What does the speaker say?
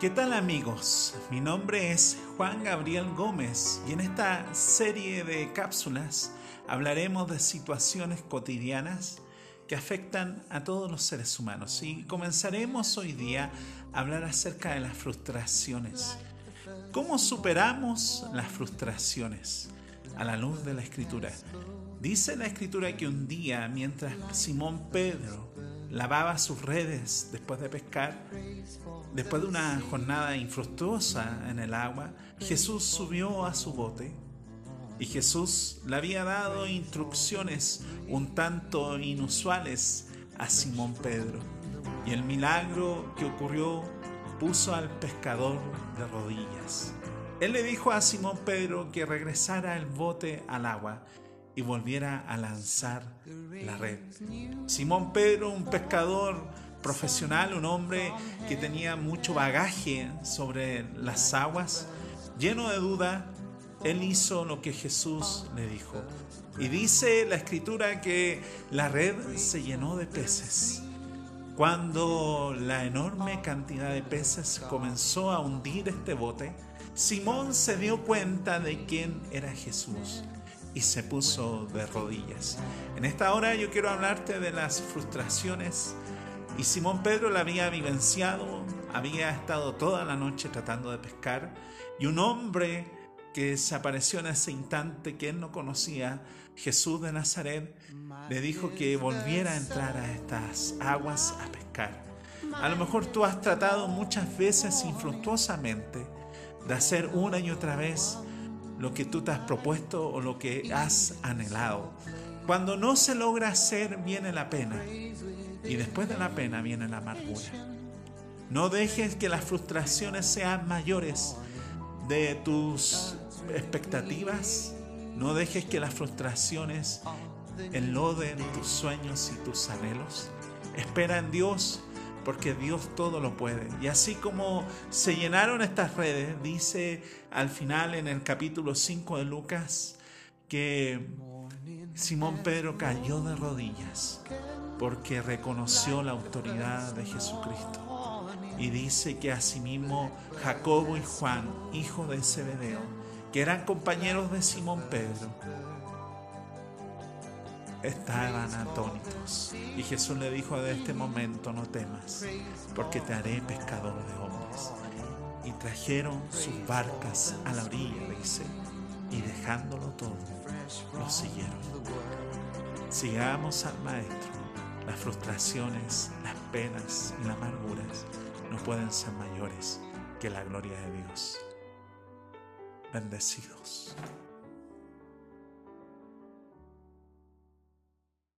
¿Qué tal amigos? Mi nombre es Juan Gabriel Gómez y en esta serie de cápsulas hablaremos de situaciones cotidianas que afectan a todos los seres humanos. Y comenzaremos hoy día a hablar acerca de las frustraciones. ¿Cómo superamos las frustraciones a la luz de la escritura? Dice la escritura que un día, mientras Simón Pedro lavaba sus redes después de pescar, después de una jornada infructuosa en el agua, Jesús subió a su bote y Jesús le había dado instrucciones un tanto inusuales a Simón Pedro. Y el milagro que ocurrió puso al pescador de rodillas. Él le dijo a Simón Pedro que regresara el bote al agua y volviera a lanzar la red. Simón Pedro, un pescador profesional, un hombre que tenía mucho bagaje sobre las aguas, lleno de duda, él hizo lo que Jesús le dijo. Y dice la escritura que la red se llenó de peces. Cuando la enorme cantidad de peces comenzó a hundir este bote, Simón se dio cuenta de quién era Jesús y se puso de rodillas. En esta hora yo quiero hablarte de las frustraciones y Simón Pedro la había vivenciado, había estado toda la noche tratando de pescar y un hombre que se apareció en ese instante que él no conocía, Jesús de Nazaret, le dijo que volviera a entrar a estas aguas a pescar. A lo mejor tú has tratado muchas veces infructuosamente de hacer una y otra vez lo que tú te has propuesto o lo que has anhelado. Cuando no se logra hacer, viene la pena. Y después de la pena viene la amargura. No dejes que las frustraciones sean mayores de tus expectativas. No dejes que las frustraciones enloden tus sueños y tus anhelos. Espera en Dios porque Dios todo lo puede. Y así como se llenaron estas redes, dice al final en el capítulo 5 de Lucas que Simón Pedro cayó de rodillas porque reconoció la autoridad de Jesucristo. Y dice que asimismo Jacobo y Juan, hijo de Zebedeo, que eran compañeros de Simón Pedro, estaban atónitos. Y Jesús le dijo de este momento, no temas, porque te haré pescador de hombres. Y trajeron sus barcas a la orilla, dice, y dejándolo todo, lo siguieron. Sigamos al Maestro. Las frustraciones, las penas y las amarguras no pueden ser mayores que la gloria de Dios. Bendecidos.